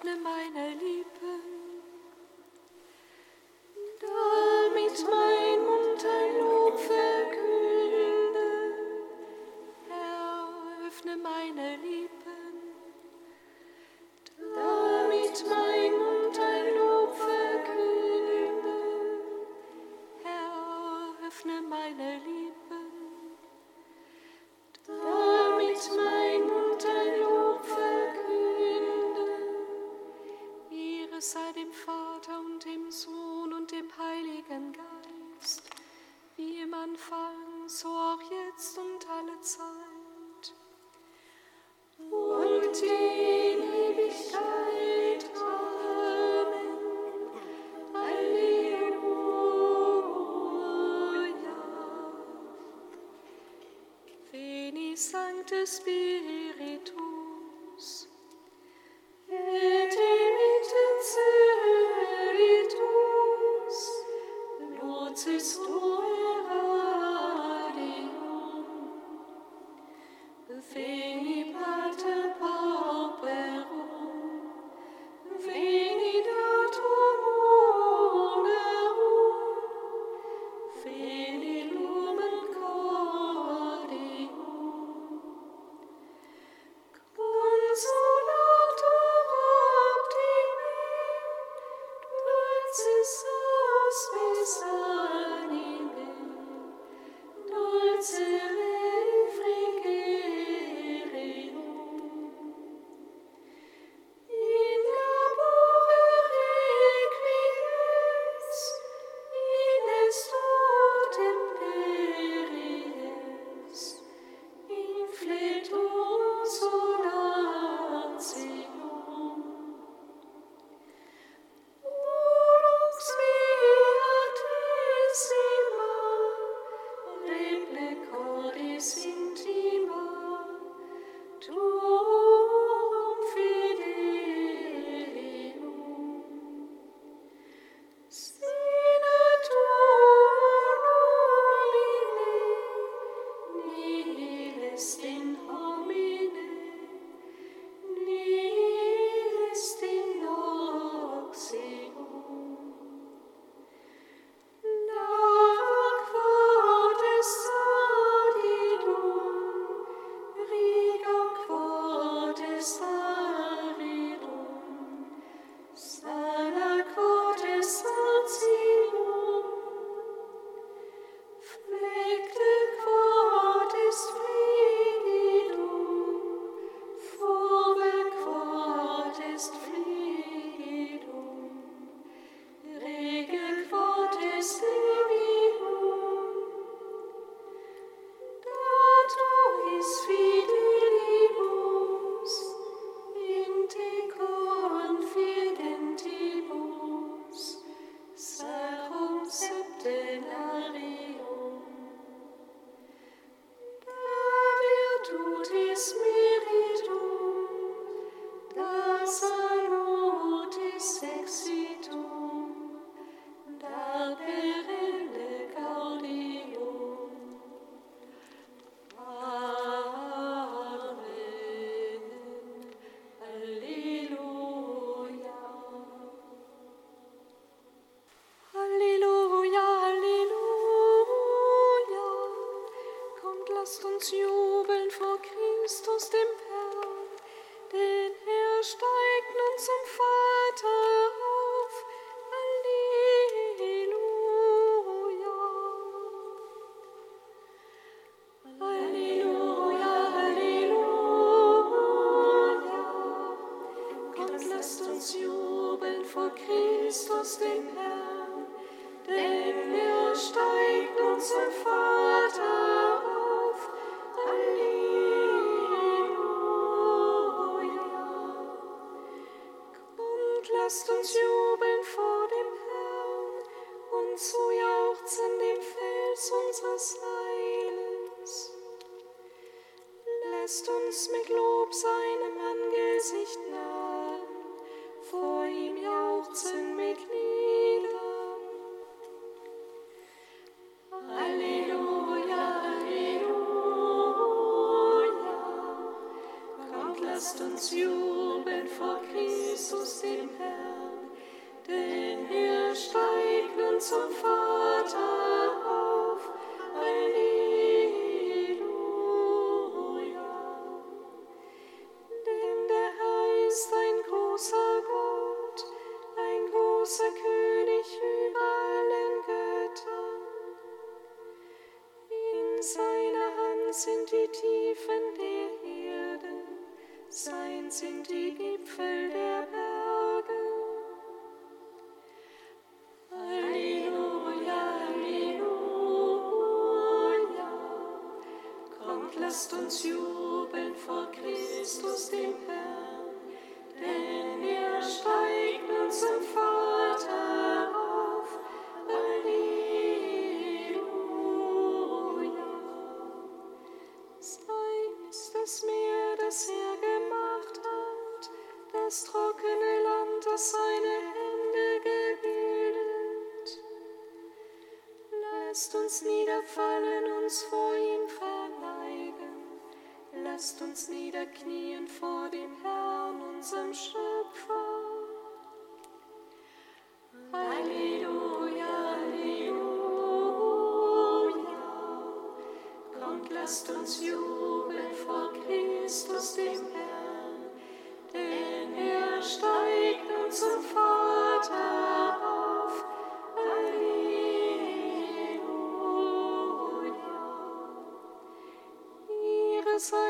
Sancte Spiritus. Lasst uns mit Lob seinem Tiefen der Erde, sein sind die Gipfel der Berge. Lasst uns niederfallen, uns vor ihm verneigen. Lasst uns niederknien vor dem Herrn, unserem Schöpfer. Halleluja, Halleluja. Kommt, lasst uns jubeln.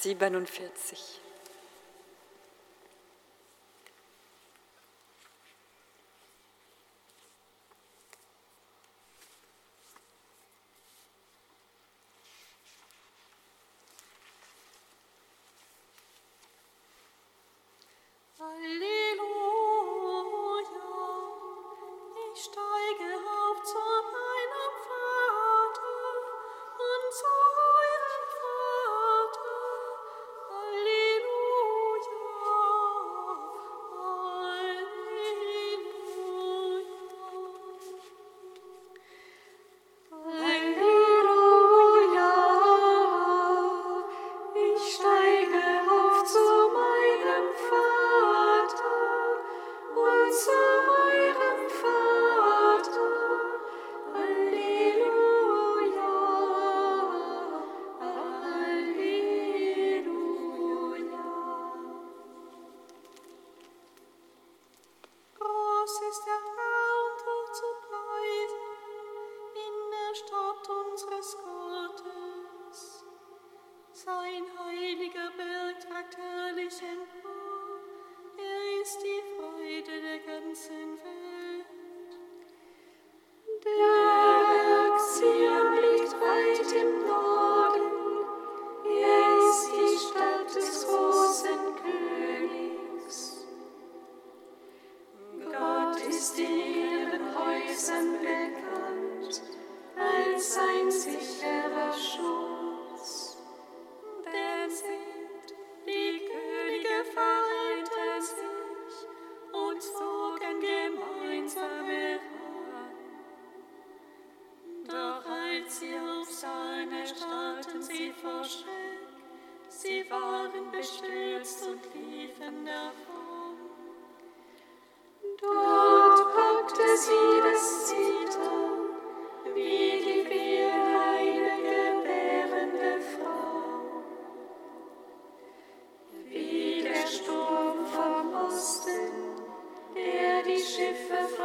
47. All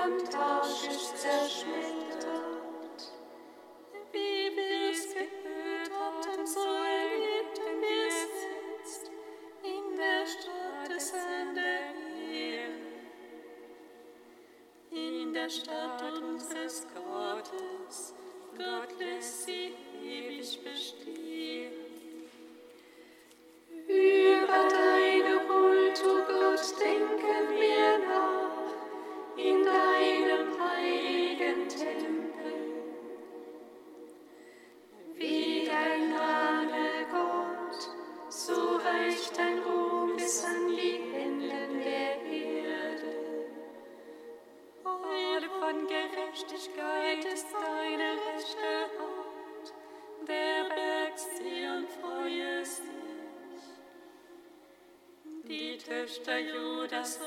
und ist zerschmilzt.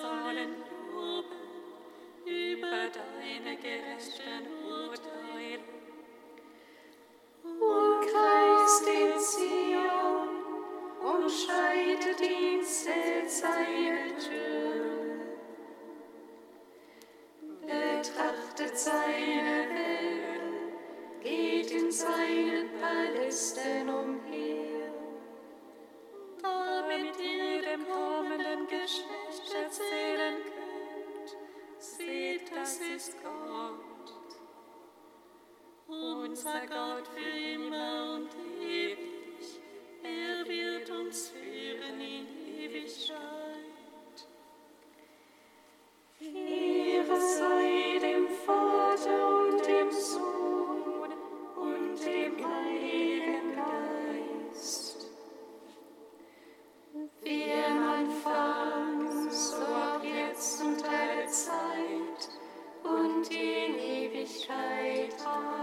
sollen loben über deine gerechten Urteile. Umkreist den Zion, umscheidet ihn seine Türen. Betrachtet seine Wellen, geht in seinen Palästen umher. Mit jedem kommenden Geschlecht erzählen könnt, seht, das ist Gott. Unser Gott für immer und ewig, er wird uns führen in Ewigkeit. Ehre sei dem Vater und dem Sohn und dem Heiligen. wie im Anfang, so auch jetzt und alle Zeit und in Ewigkeit. Amen.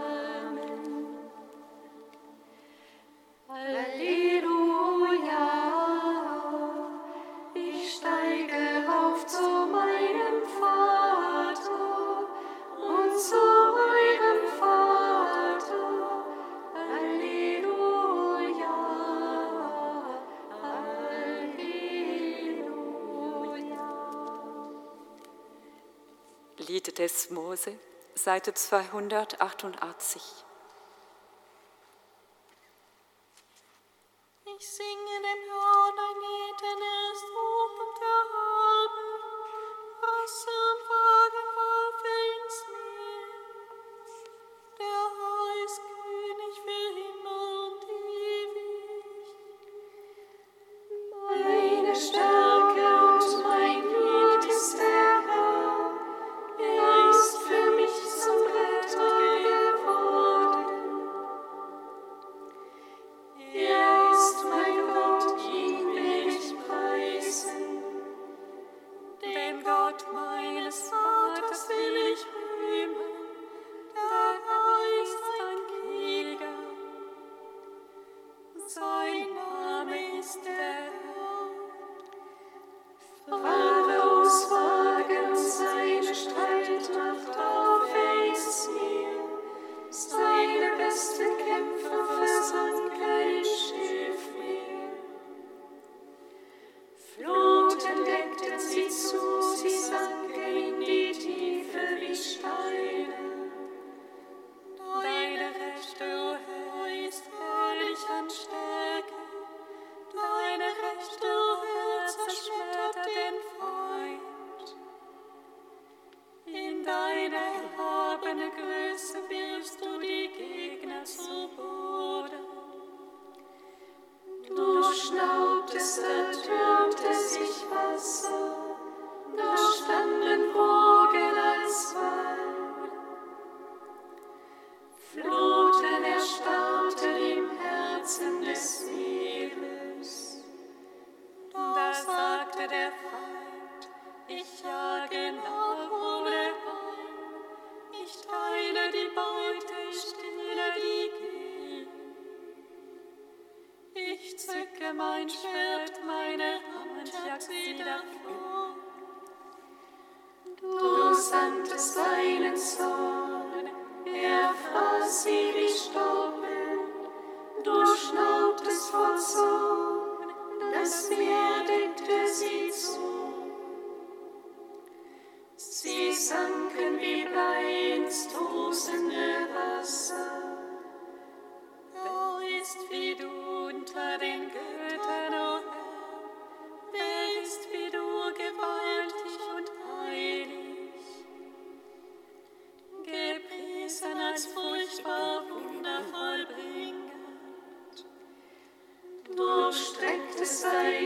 des Mose, Seite 288.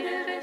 greater than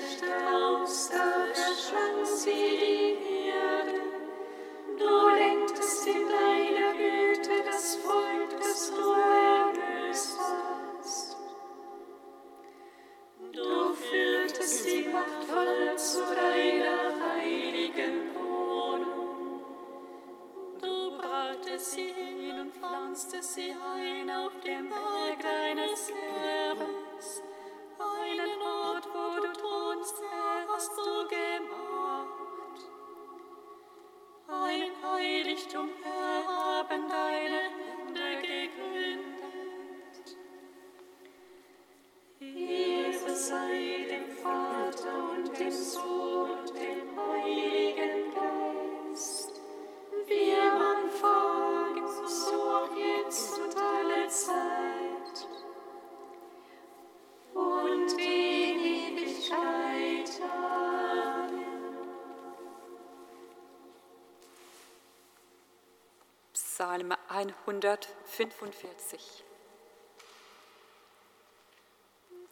Psalm 145.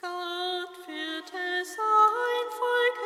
Gott wird es ein Volk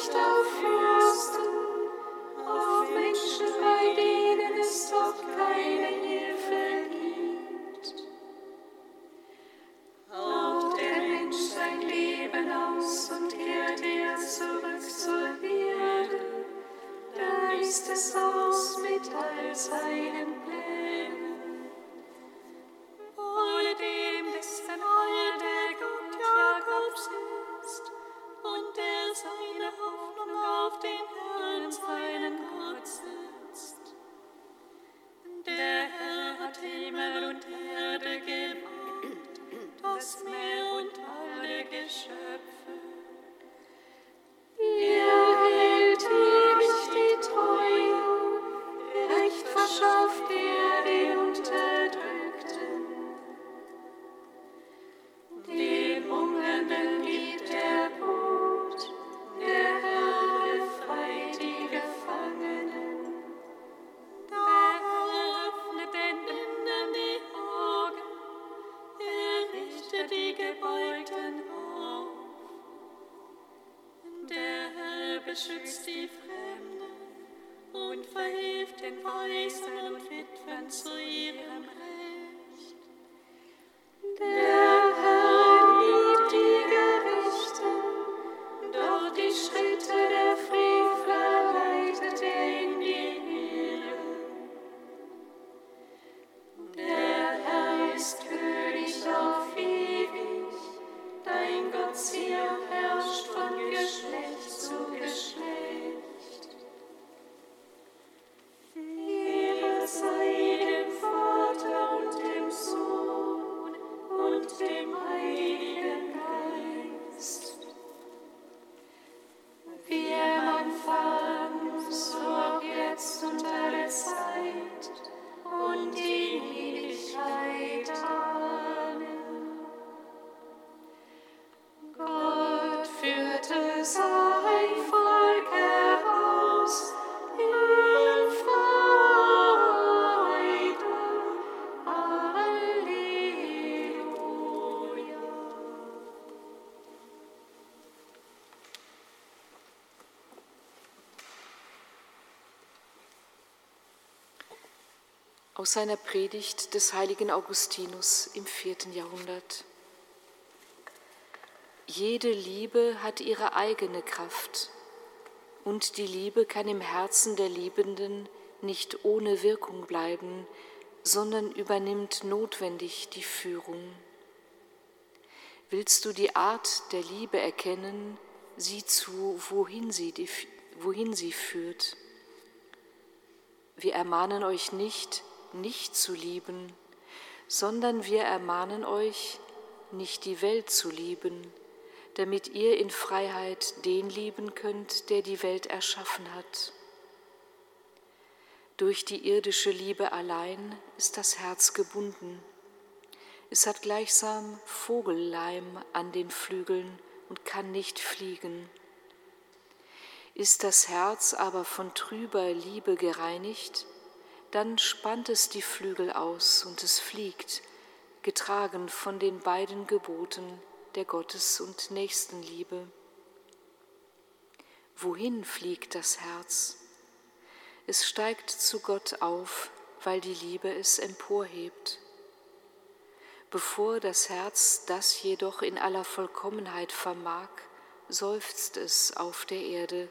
Licht auf beschützt die Fremden und verhilft den Waisen und Witwen zu ihrem Recht. Aus seiner Predigt des heiligen Augustinus im vierten Jahrhundert. Jede Liebe hat ihre eigene Kraft und die Liebe kann im Herzen der Liebenden nicht ohne Wirkung bleiben, sondern übernimmt notwendig die Führung. Willst du die Art der Liebe erkennen, sieh zu, wohin sie, wohin sie führt. Wir ermahnen euch nicht, nicht zu lieben, sondern wir ermahnen euch, nicht die Welt zu lieben, damit ihr in Freiheit den lieben könnt, der die Welt erschaffen hat. Durch die irdische Liebe allein ist das Herz gebunden. Es hat gleichsam Vogelleim an den Flügeln und kann nicht fliegen. Ist das Herz aber von trüber Liebe gereinigt, dann spannt es die Flügel aus und es fliegt, getragen von den beiden Geboten der Gottes- und Nächstenliebe. Wohin fliegt das Herz? Es steigt zu Gott auf, weil die Liebe es emporhebt. Bevor das Herz das jedoch in aller Vollkommenheit vermag, seufzt es auf der Erde,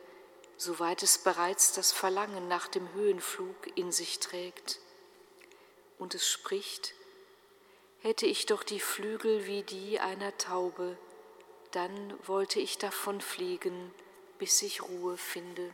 soweit es bereits das Verlangen nach dem Höhenflug in sich trägt. Und es spricht, hätte ich doch die Flügel wie die einer Taube, dann wollte ich davon fliegen, bis ich Ruhe finde.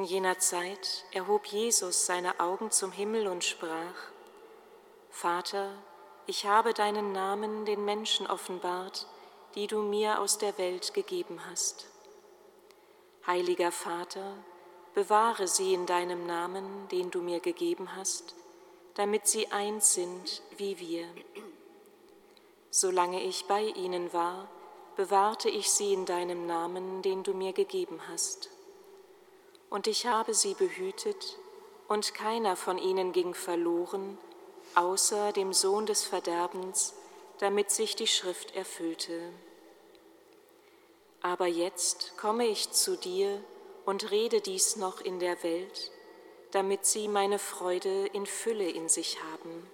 In jener Zeit erhob Jesus seine Augen zum Himmel und sprach, Vater, ich habe deinen Namen den Menschen offenbart, die du mir aus der Welt gegeben hast. Heiliger Vater, bewahre sie in deinem Namen, den du mir gegeben hast, damit sie eins sind wie wir. Solange ich bei ihnen war, bewahrte ich sie in deinem Namen, den du mir gegeben hast. Und ich habe sie behütet, und keiner von ihnen ging verloren, außer dem Sohn des Verderbens, damit sich die Schrift erfüllte. Aber jetzt komme ich zu dir und rede dies noch in der Welt, damit sie meine Freude in Fülle in sich haben.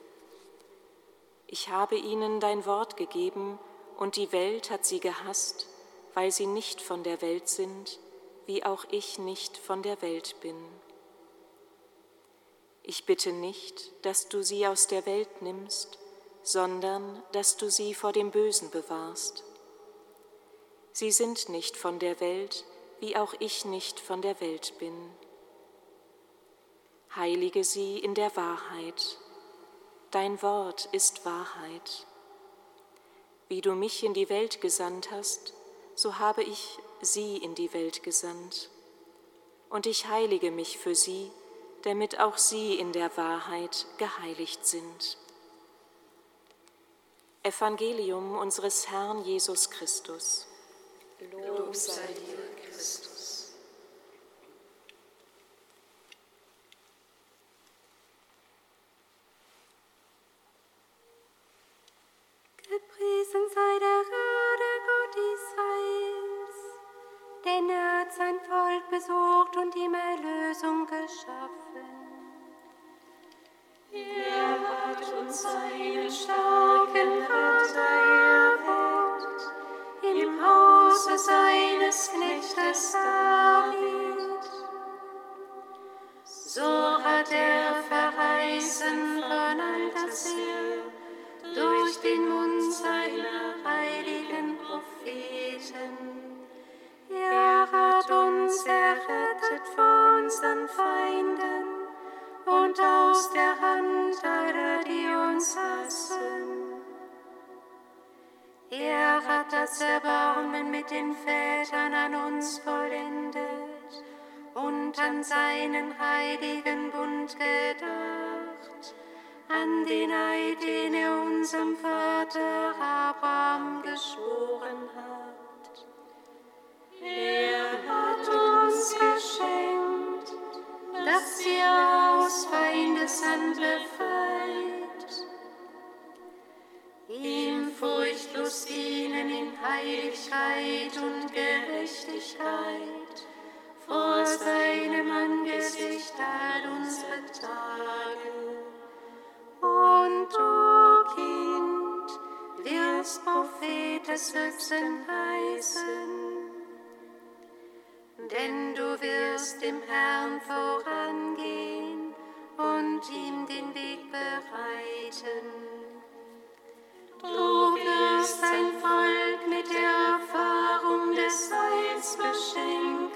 Ich habe ihnen dein Wort gegeben, und die Welt hat sie gehasst, weil sie nicht von der Welt sind, wie auch ich nicht von der Welt bin. Ich bitte nicht, dass du sie aus der Welt nimmst, sondern dass du sie vor dem Bösen bewahrst. Sie sind nicht von der Welt, wie auch ich nicht von der Welt bin. Heilige sie in der Wahrheit Dein Wort ist Wahrheit. Wie du mich in die Welt gesandt hast, so habe ich sie in die Welt gesandt. Und ich heilige mich für sie, damit auch sie in der Wahrheit geheiligt sind. Evangelium unseres Herrn Jesus Christus. Lob sei dir, Christus. An seinen heiligen Bund gedacht, an den Eid, den er unserem Vater Abraham geschworen hat. Er hat uns geschenkt, dass ihr aus Feindeshand befreit, ihm furchtlos dienen in Heiligkeit und Gerechtigkeit vor seinem Angesicht all unsere Tage. Und du, Kind, wirst Prophet des Höchsten heißen denn du wirst dem Herrn vorangehen und ihm den Weg bereiten. Du wirst sein Volk mit der Erfahrung des Heils beschenken,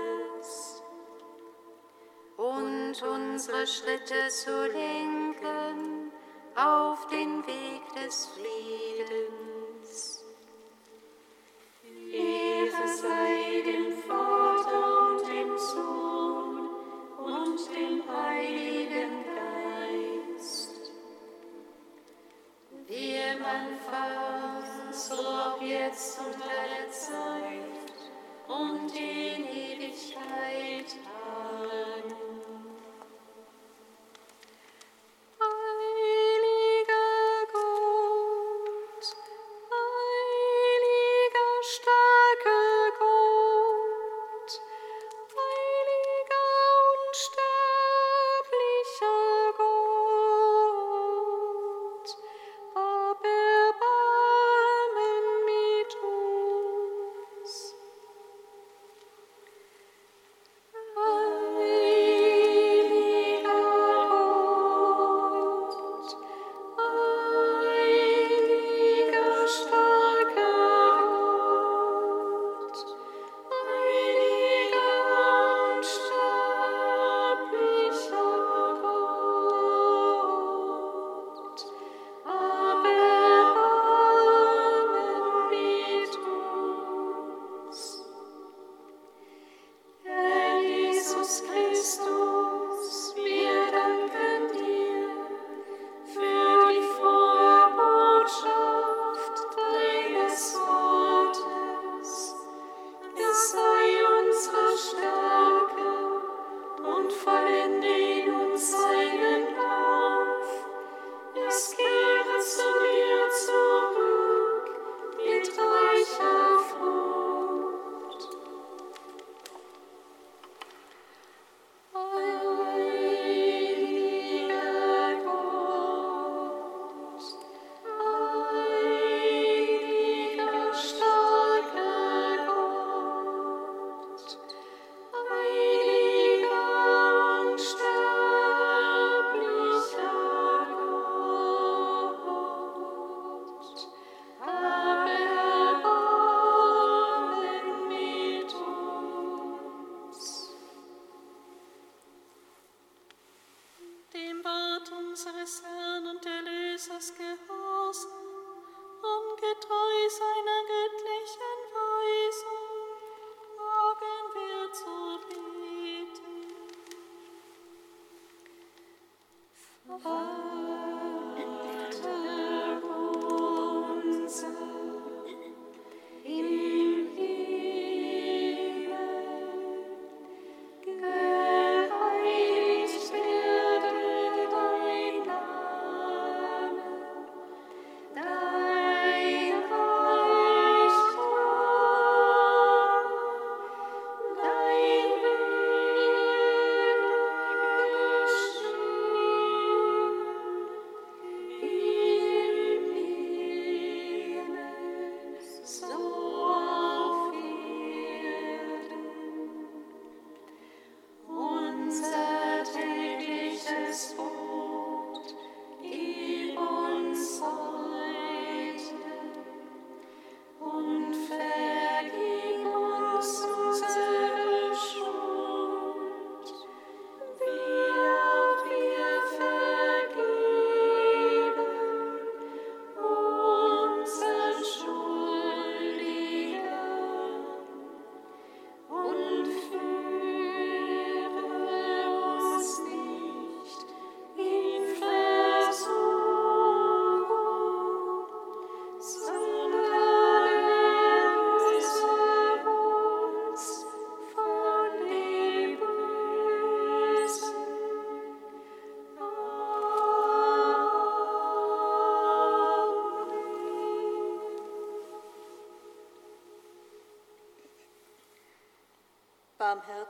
und unsere Schritte zu lenken auf den Weg des Friedens. Ehre sei dem Vater und dem Sohn und dem Heiligen Geist. Wie im Anfang, so auch jetzt und alle Zeit und in Ewigkeit. Amen.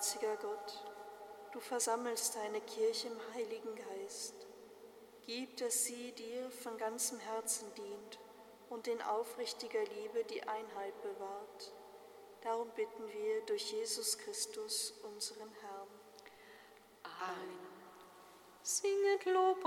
Barmherziger Gott, du versammelst deine Kirche im Heiligen Geist. Gib, dass sie dir von ganzem Herzen dient und in aufrichtiger Liebe die Einheit bewahrt. Darum bitten wir durch Jesus Christus, unseren Herrn. Singet Lob